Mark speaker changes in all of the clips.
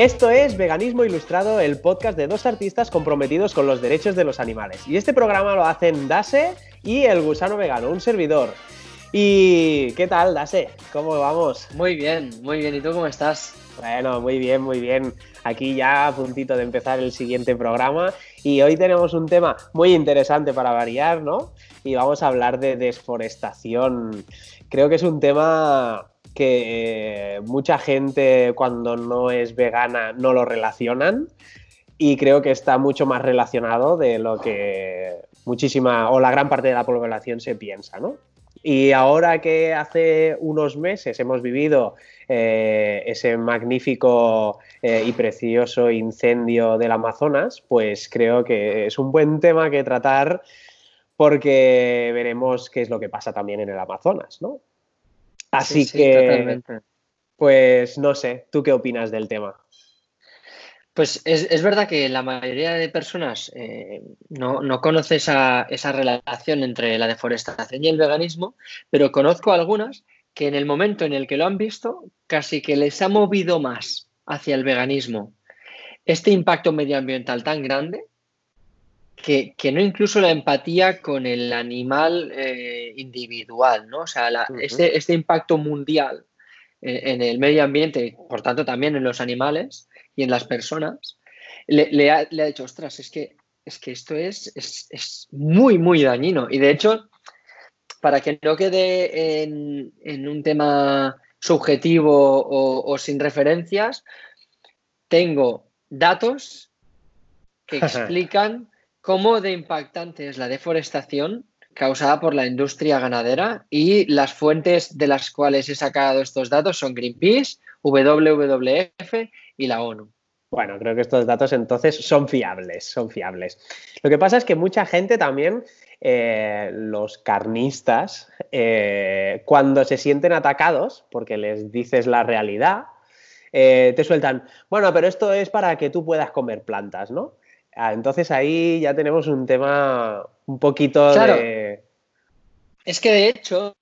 Speaker 1: Esto es Veganismo Ilustrado, el podcast de dos artistas comprometidos con los derechos de los animales. Y este programa lo hacen Dase y el gusano vegano, un servidor. ¿Y qué tal, Dase? ¿Cómo vamos?
Speaker 2: Muy bien, muy bien. ¿Y tú cómo estás?
Speaker 1: Bueno, muy bien, muy bien. Aquí ya a puntito de empezar el siguiente programa y hoy tenemos un tema muy interesante para variar, ¿no? Y vamos a hablar de desforestación. Creo que es un tema que eh, mucha gente cuando no es vegana no lo relacionan y creo que está mucho más relacionado de lo que muchísima o la gran parte de la población se piensa, ¿no? Y ahora que hace unos meses hemos vivido eh, ese magnífico eh, y precioso incendio del Amazonas, pues creo que es un buen tema que tratar porque veremos qué es lo que pasa también en el Amazonas, ¿no? Así que, pues no sé, ¿tú qué opinas del tema?
Speaker 2: Pues es, verdad que la mayoría de personas eh, no, conoce esa, relación entre la deforestación y el veganismo, pero conozco algunas que en el momento en el que lo han visto, casi que les ha movido más hacia el veganismo este impacto medioambiental tan grande que, no incluso la empatía con el animal eh, individual, ¿no? O sea, este, este, impacto mundial en, el medio ambiente, por tanto también en los animales y en las personas, le, ha, dicho, ostras, es que, es que esto es, es, muy, muy dañino. Y de hecho, para que no quede en, un tema subjetivo o sin referencias, tengo datos que explican cómo de impactante es la deforestación causada por la industria ganadera y las fuentes de las cuales he sacado estos datos son Greenpeace, WWF y la ONU.
Speaker 1: Bueno, creo que estos datos entonces son fiables, son fiables. Lo que pasa es que mucha gente también, eh, los carnistas, eh, cuando se sienten atacados, porque les dices la realidad, eh, te sueltan, bueno, pero esto es para que tú puedas comer plantas, ¿no? Ah, entonces ahí ya tenemos un tema un poquito de...
Speaker 2: Es que de hecho,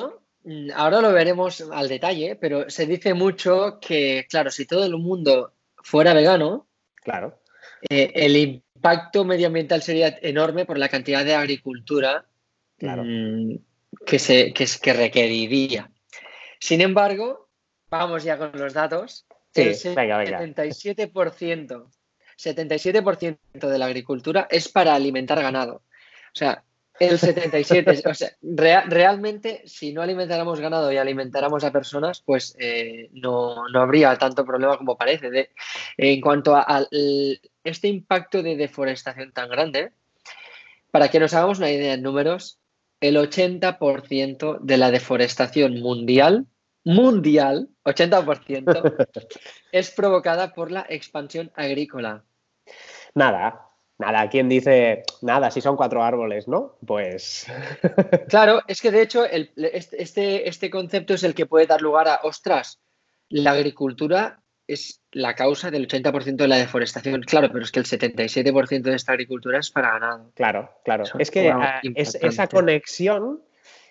Speaker 2: ahora lo veremos al detalle, pero se dice mucho que, claro, si todo el mundo fuera vegano,
Speaker 1: claro.
Speaker 2: Eh, el impacto medioambiental sería enorme por la cantidad de agricultura mm, que, se, que, requeriría. Sin embargo, vamos ya con los datos.
Speaker 1: Sí, el venga, venga.
Speaker 2: 77% 77% de la agricultura es para alimentar ganado. O sea, el 77%. o sea, realmente, si no alimentáramos ganado y alimentáramos a personas, pues eh, no, habría tanto problema como parece. en cuanto a, este impacto de deforestación tan grande, para que nos hagamos una idea en números, el 80% de la deforestación mundial, mundial, 80%, es provocada por la expansión agrícola.
Speaker 1: Nada, nada. ¿Quién dice nada si son cuatro árboles, no? Pues.
Speaker 2: claro, es que de hecho este, este, este, concepto es el que puede dar lugar a, ostras, la agricultura es la causa del 80% de la deforestación. Claro, pero es que el 77% de esta agricultura es para ganado.
Speaker 1: Claro, claro. es que ah, esa conexión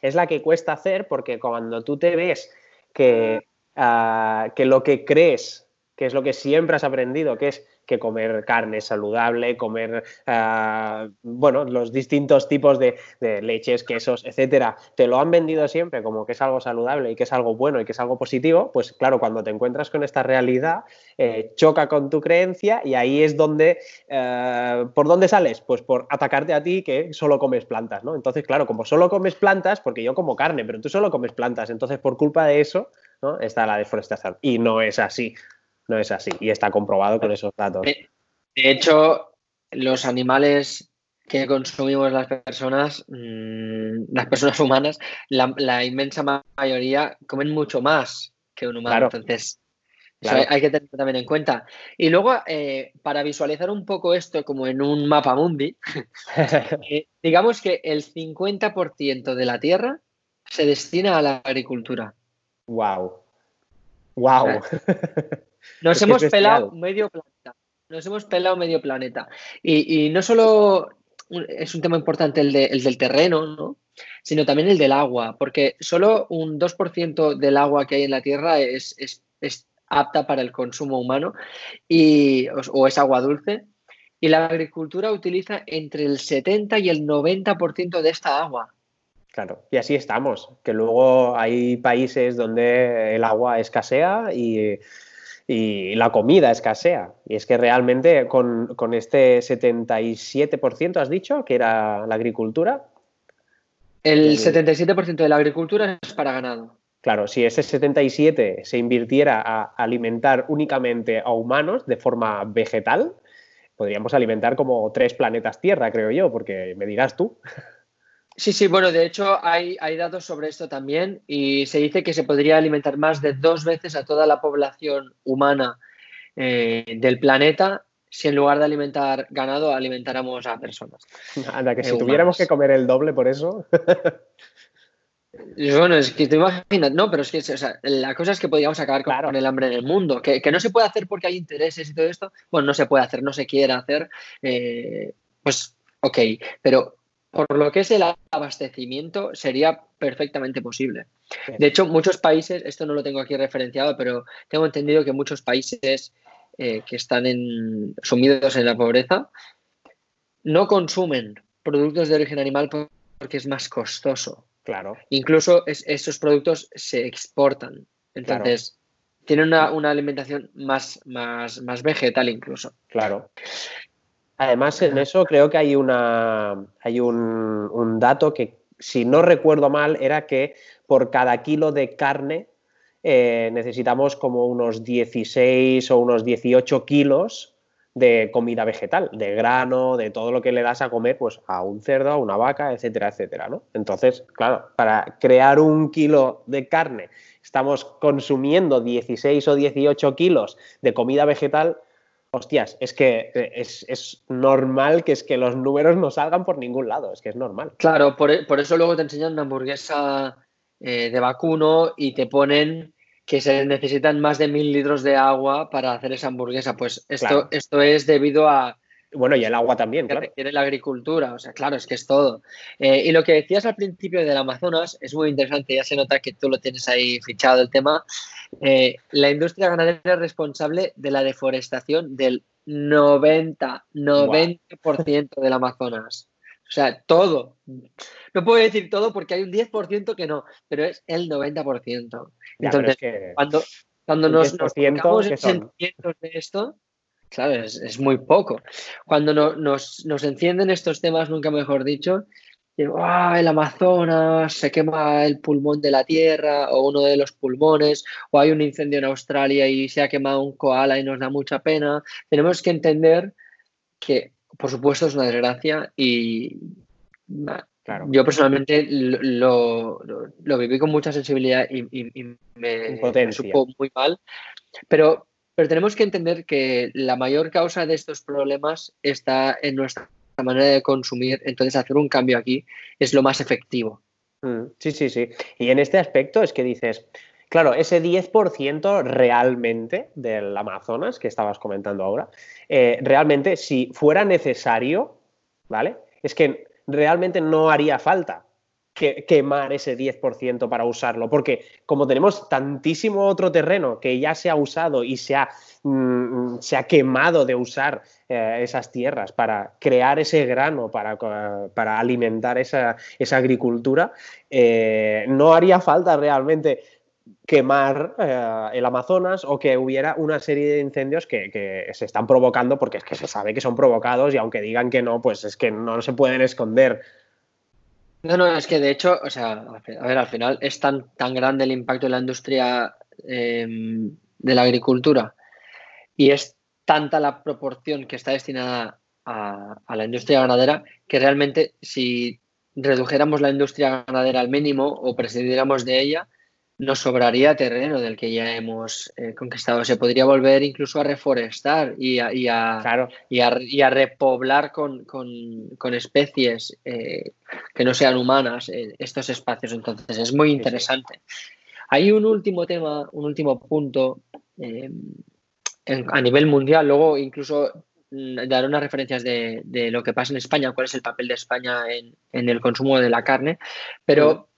Speaker 1: es la que cuesta hacer porque cuando tú te ves que, ah, que lo que crees, que es lo que siempre has aprendido, que es que comer carne saludable, comer, ah, bueno, los distintos tipos de, leches, quesos, etcétera, te lo han vendido siempre como que es algo saludable y que es algo bueno y que es algo positivo, pues claro, cuando te encuentras con esta realidad, eh, choca con tu creencia y ahí es donde, eh, ¿por dónde sales? Pues por atacarte a ti que solo comes plantas, ¿no? Entonces, claro, como solo comes plantas, porque yo como carne, pero tú solo comes plantas, entonces por culpa de eso, ¿no? Está la deforestación. Y no es así no es así y está comprobado con esos datos.
Speaker 2: De, hecho, los animales que consumimos las personas, mm, las personas humanas, la, inmensa mayoría comen mucho más que un humano. Entonces, hay, que tenerlo también en cuenta. Y luego, eh, para visualizar un poco esto como en un mapa mundi, eh, digamos que el 50% de la Tierra se destina a la agricultura.
Speaker 1: Wow. Wow.
Speaker 2: Nos hemos pelado medio planeta. Nos hemos pelado medio planeta. Y, no solo es un tema importante el, del terreno, ¿no? sino también el del agua, porque solo un 2% del agua que hay en la Tierra es, apta para el consumo humano y, o, es agua dulce. Y la agricultura utiliza entre el 70 y el 90% de esta agua.
Speaker 1: Claro, y así estamos, que luego hay países donde el agua escasea y, la comida escasea. Y es que realmente con, con este 77% has dicho que era la agricultura,
Speaker 2: el 77% de la agricultura es para ganado.
Speaker 1: Claro, si ese 77 se invirtiera a alimentar únicamente a humanos de forma vegetal, podríamos alimentar como tres planetas Tierra, creo yo, porque me dirás tú.
Speaker 2: Sí, sí, bueno, de hecho hay, hay, datos sobre esto también y se dice que se podría alimentar más de dos veces a toda la población humana eh, del planeta si en lugar de alimentar ganado alimentáramos a personas.
Speaker 1: Anda, que si tuviéramos que comer el doble por eso.
Speaker 2: bueno, es que te imaginas, no, pero es que la cosa es que podríamos acabar con, el hambre en el mundo, que, no se puede hacer porque hay intereses y todo esto. Bueno, no se puede hacer, no se quiere hacer. Eh, pues, ok, pero por lo que es el abastecimiento sería perfectamente posible. De hecho, muchos países, esto no lo tengo aquí referenciado, pero tengo entendido que muchos países eh, que están en, sumidos en la pobreza no consumen productos de origen animal porque es más costoso.
Speaker 1: Claro.
Speaker 2: Incluso esos productos se exportan. Entonces, tienen una, alimentación más, más, más vegetal incluso.
Speaker 1: Claro. Además, en eso creo que hay, una, hay un, un, dato que, si no recuerdo mal, era que por cada kilo de carne eh, necesitamos como unos 16 o unos 18 kilos de comida vegetal, de grano, de todo lo que le das a comer pues, a un cerdo, a una vaca, etcétera, etcétera. ¿no? Entonces, claro, para crear un kilo de carne estamos consumiendo 16 o 18 kilos de comida vegetal, hostias, es que eh, es, normal que es que los números no salgan por ningún lado, es que es normal.
Speaker 2: Claro, por, eso luego te enseñan una hamburguesa eh, de vacuno y te ponen que se necesitan más de mil litros de agua para hacer esa hamburguesa. Pues esto, esto es debido a...
Speaker 1: Bueno, y el agua también, claro.
Speaker 2: Requiere la agricultura, o sea, claro, es que es todo. Eh, y lo que decías al principio del Amazonas es muy interesante, ya se nota que tú lo tienes ahí fichado el tema. Eh, la industria ganadera es responsable de la deforestación del 90, 90% del Amazonas. O sea, todo. No puedo decir todo porque hay un 10% que no, pero es el 90%. Entonces, cuando, cuando nos, nos en sentimientos de esto, claro, es, muy poco. Cuando nos, nos, encienden estos temas, nunca mejor dicho, el Amazonas se quema el pulmón de la Tierra o uno de los pulmones, o hay un incendio en Australia y se ha quemado un koala y nos da mucha pena. Tenemos que entender que por supuesto es una desgracia y yo personalmente lo, viví con mucha sensibilidad y, me, supo muy mal, pero, pero tenemos que entender que la mayor causa de estos problemas está en nuestra manera de consumir, entonces hacer un cambio aquí es lo más efectivo.
Speaker 1: Mm, sí, sí, sí. Y en este aspecto es que dices, Claro, ese 10% realmente del Amazonas que estabas comentando ahora, eh, realmente si fuera necesario, ¿vale? Es que realmente no haría falta que, quemar ese 10% para usarlo, porque como tenemos tantísimo otro terreno que ya se ha usado y se ha, mm, se ha quemado de usar eh, esas tierras para crear ese grano, para, para alimentar esa, esa agricultura, eh, no haría falta realmente quemar eh, el Amazonas o que hubiera una serie de incendios que, se están provocando porque es que se sabe que son provocados y aunque digan que no, pues es que no se pueden esconder.
Speaker 2: No, no, es que de hecho, o sea, a ver, al final es tan, tan grande el impacto de la industria em, de la agricultura y es tanta la proporción que está destinada a, la industria ganadera que realmente si redujéramos la industria ganadera al mínimo o prescindiéramos de ella, nos sobraría terreno del que ya hemos eh, conquistado. Se podría volver incluso a reforestar y a, y a, y a, repoblar con, especies eh, que no sean humanas eh, estos espacios. Entonces es muy interesante. Hay un último tema, un último punto a nivel mundial. Luego incluso mm, daré unas referencias de, lo que pasa en España, cuál es el papel de España en, el consumo de la carne, pero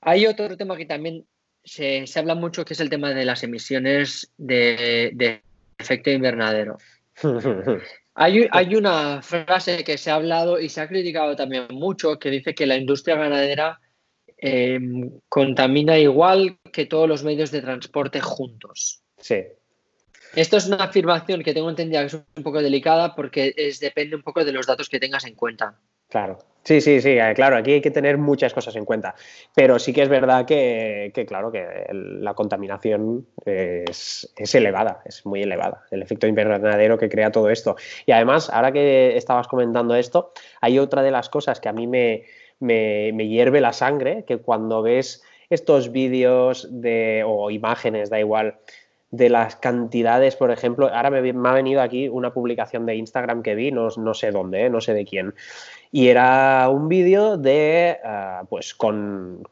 Speaker 2: hay otro tema que también se, habla mucho, que es el tema de las emisiones de, efecto invernadero. Hay, hay, una frase que se ha hablado y se ha criticado también mucho que dice que la industria ganadera em, contamina igual que todos los medios de transporte juntos.
Speaker 1: Sí.
Speaker 2: Esto es una afirmación que tengo entendida que es un poco delicada porque es, depende un poco de los datos que tengas en cuenta.
Speaker 1: Claro, sí, sí, sí, eh, claro, aquí hay que tener muchas cosas en cuenta, pero sí que es verdad que, claro, que la contaminación es, elevada, es muy elevada, el efecto invernadero que crea todo esto. Y además, ahora que estabas comentando esto, hay otra de las cosas que a mí me, me, hierve la sangre, que cuando ves estos vídeos de, o imágenes, da igual, de las cantidades, por ejemplo, ahora me, ha venido aquí una publicación de Instagram que vi, no, no sé dónde, ¿eh? no sé de quién, y era un vídeo de, ah, pues con,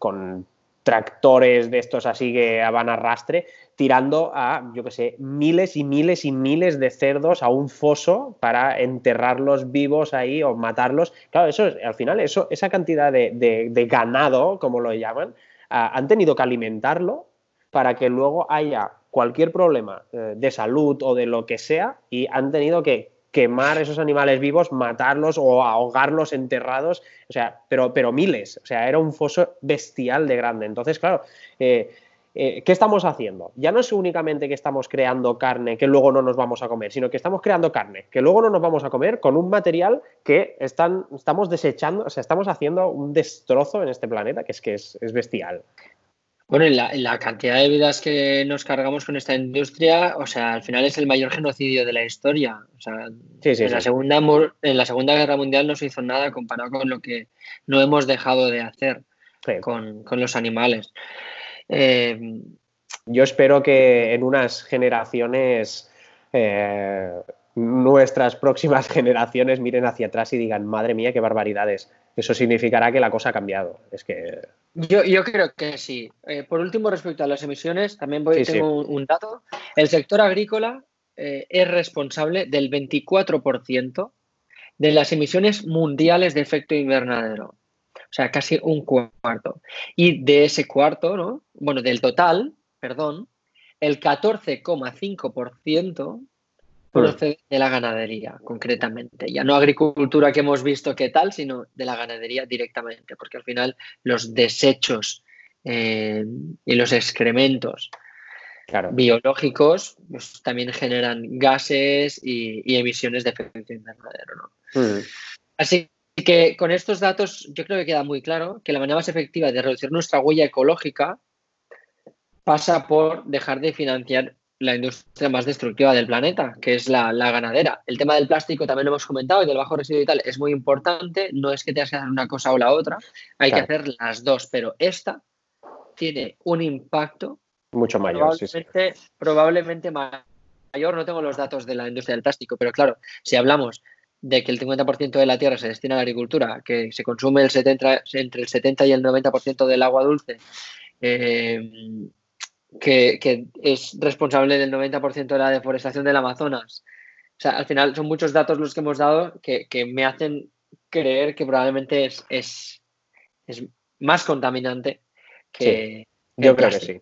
Speaker 1: tractores de estos así que van a rastre, tirando a, yo qué sé, miles y miles y miles de cerdos a un foso para enterrarlos vivos ahí o matarlos. Claro, eso al final, eso, esa cantidad de, ganado, como lo llaman, ah, han tenido que alimentarlo para que luego haya cualquier problema eh, de salud o de lo que sea y han tenido que quemar esos animales vivos, matarlos o ahogarlos enterrados, o sea, pero, pero miles, o sea, era un foso bestial de grande. Entonces, claro, eh, eh, ¿qué estamos haciendo? Ya no es únicamente que estamos creando carne que luego no nos vamos a comer, sino que estamos creando carne que luego no nos vamos a comer con un material que están, estamos desechando, o sea, estamos haciendo un destrozo en este planeta que es que es bestial.
Speaker 2: Bueno, la, cantidad de vidas que nos cargamos con esta industria, o sea, al final es el mayor genocidio de la historia. O sea, en, La segunda, en la Segunda Guerra Mundial no se hizo nada comparado con lo que no hemos dejado de hacer con, los animales.
Speaker 1: Eh, Yo espero que en unas generaciones eh, nuestras próximas generaciones miren hacia atrás y digan, madre mía, qué barbaridades. Eso significará que la cosa ha cambiado. Es que.
Speaker 2: Yo, creo que sí. Eh, por último, respecto a las emisiones, también voy, tengo Un, dato. El sector agrícola eh, es responsable del 24% de las emisiones mundiales de efecto invernadero. O sea, casi un cuarto. Y de ese cuarto, ¿no? Bueno, del total, perdón, el 14,5% procede de la ganadería, concretamente. Ya no agricultura que hemos visto qué tal, sino de la ganadería directamente, porque al final los desechos eh, y los excrementos biológicos pues, también generan gases y, emisiones de efecto invernadero. Mm. Así que con estos datos yo creo que queda muy claro que la manera más efectiva de reducir nuestra huella ecológica pasa por dejar de financiar la industria más destructiva del planeta, que es la, ganadera. El tema del plástico también lo hemos comentado y del bajo residuo y tal es muy importante. No es que tengas que hacer una cosa o la otra, hay que hacer las dos, pero esta tiene un impacto
Speaker 1: mucho mayor.
Speaker 2: Probablemente, probablemente mayor. No tengo los datos de la industria del plástico, pero claro, si hablamos de que el 50% de la tierra se destina a la agricultura, que se consume el 70, entre el 70 y el 90% del agua dulce, eh, que, es responsable del 90% de la deforestación del Amazonas. O sea, al final son muchos datos los que hemos dado que, me hacen creer que probablemente es, es, más contaminante que...
Speaker 1: yo creo que sí.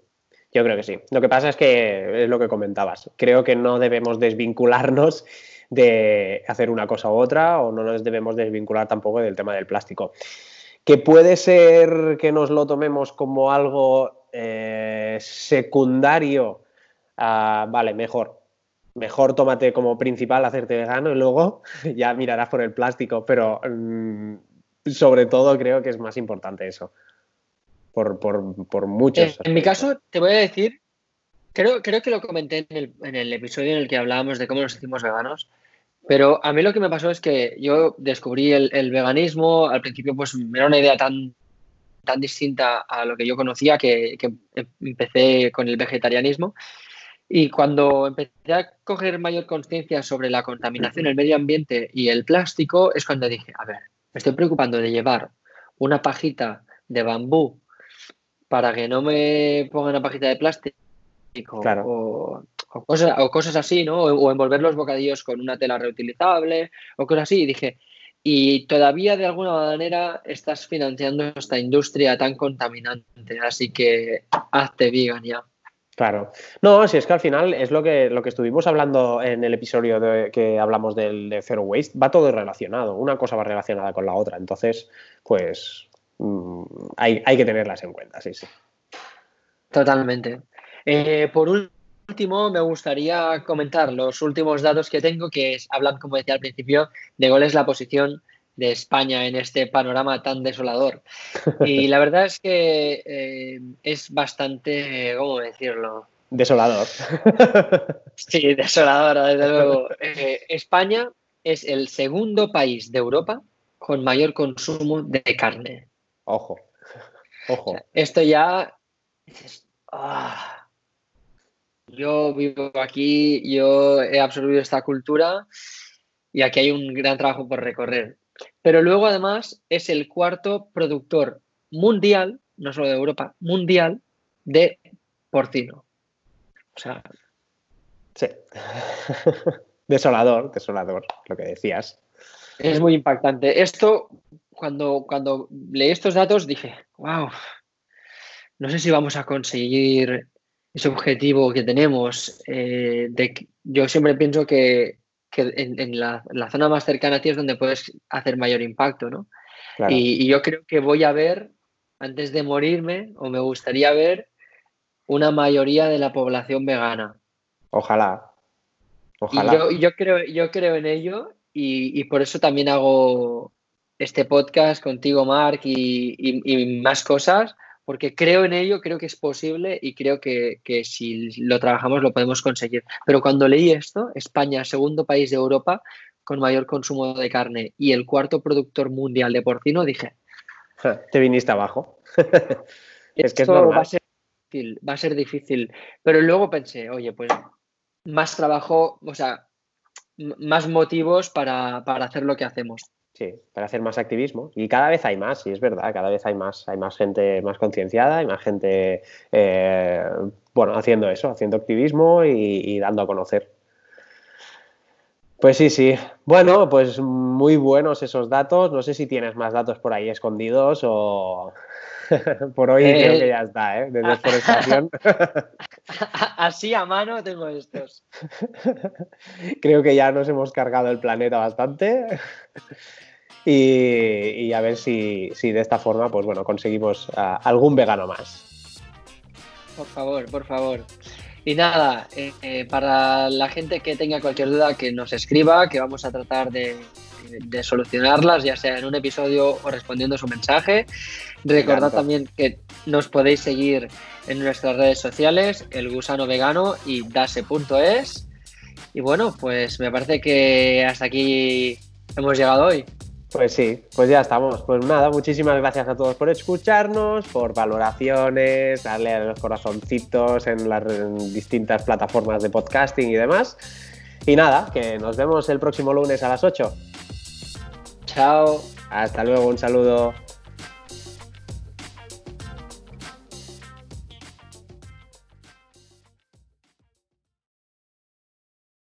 Speaker 1: Yo creo que sí. Lo que pasa es que es lo que comentabas. Creo que no debemos desvincularnos de hacer una cosa u otra o no nos debemos desvincular tampoco del tema del plástico. Que puede ser que nos lo tomemos como algo eh, secundario, vale, mejor. Mejor tómate como principal hacerte vegano y luego ya mirarás por el plástico, pero mm, sobre todo creo que es más importante eso. Por, por, muchos.
Speaker 2: En, mi caso, te voy a decir, creo, creo que lo comenté en el, en el episodio en el que hablábamos de cómo nos hicimos veganos. Pero a mí lo que me pasó es que yo descubrí el, el, veganismo, al principio pues me era una idea tan tan distinta a lo que yo conocía que, empecé con el vegetarianismo. Y cuando empecé a coger mayor conciencia sobre la contaminación, el medio ambiente y el plástico, es cuando dije, a ver, me estoy preocupando de llevar una pajita de bambú para que no me ponga una pajita de plástico. O, o cosas, o cosas así, ¿no? O, envolver los bocadillos con una tela reutilizable o cosas así. Y dije, y todavía de alguna manera estás financiando esta industria tan contaminante, así que hazte vegan ya.
Speaker 1: Claro. No, si es que al final es lo que, lo que estuvimos hablando en el episodio de, que hablamos del de Zero Waste, va todo relacionado, una cosa va relacionada con la otra, entonces, pues mm, hay, hay, que tenerlas en cuenta, sí, sí.
Speaker 2: Totalmente. Eh, por último, me gustaría comentar los últimos datos que tengo, que hablan, como decía al principio, de cuál es la posición de España en este panorama tan desolador. Y la verdad es que eh, es bastante, ¿cómo decirlo?
Speaker 1: Desolador.
Speaker 2: Sí, desolador, desde luego. Eh, España es el segundo país de Europa con mayor consumo de carne.
Speaker 1: Ojo, ojo.
Speaker 2: esto ya... Ah, yo vivo aquí, yo he absorbido esta cultura y aquí hay un gran trabajo por recorrer. Pero luego además es el cuarto productor mundial, no solo de Europa, mundial de porcino. O sea.
Speaker 1: Sí. desolador, desolador, lo que decías.
Speaker 2: Es muy impactante. Esto, cuando, cuando leí estos datos, dije, wow, no sé si vamos a conseguir ese objetivo que tenemos. Eh, de, yo siempre pienso que que en, la, zona más cercana a ti es donde puedes hacer mayor impacto, ¿no? Y, yo creo que voy a ver, antes de morirme, o me gustaría ver una mayoría de la población vegana.
Speaker 1: Ojalá. Ojalá.
Speaker 2: yo, creo, yo creo en ello y, por eso también hago este podcast contigo, Mark, y más cosas, porque creo en ello, creo que es posible y creo que, si lo trabajamos lo podemos conseguir. Pero cuando leí esto, España, segundo país de Europa con mayor consumo de carne y el cuarto productor mundial de porcino, dije...
Speaker 1: Te viniste abajo.
Speaker 2: es que es Va a, ser difícil, va a ser difícil. Pero luego pensé, oye, pues más trabajo, o sea, más motivos para, para hacer lo que hacemos.
Speaker 1: Sí, para hacer más activismo. Y cada vez hay más, y es verdad, cada vez hay más, hay más gente más concienciada, hay más gente, eh, bueno, haciendo eso, haciendo activismo y, dando a conocer. Pues sí, sí. Bueno, pues muy buenos esos datos. No sé si tienes más datos por ahí escondidos o por hoy creo que ya está, ¿eh? De deforestación.
Speaker 2: Así a mano tengo estos.
Speaker 1: creo que ya nos hemos cargado el planeta bastante. Y, a ver si, de esta forma, pues bueno, conseguimos algún vegano más.
Speaker 2: Por favor, por favor. Y nada, eh, eh, para la gente que tenga cualquier duda, que nos escriba, que vamos a tratar de, solucionarlas, ya sea en un episodio o respondiendo su mensaje. Recordad también que nos podéis seguir en nuestras redes sociales, el gusano vegano y dase.es. Y bueno, pues me parece que hasta aquí hemos llegado hoy.
Speaker 1: Pues sí, pues ya estamos. Pues nada, muchísimas gracias a todos por escucharnos, por valoraciones, darle a los corazoncitos en las distintas plataformas de podcasting y demás. Y nada, que nos vemos el próximo lunes a las 8.
Speaker 2: Chao.
Speaker 1: Hasta luego, un saludo.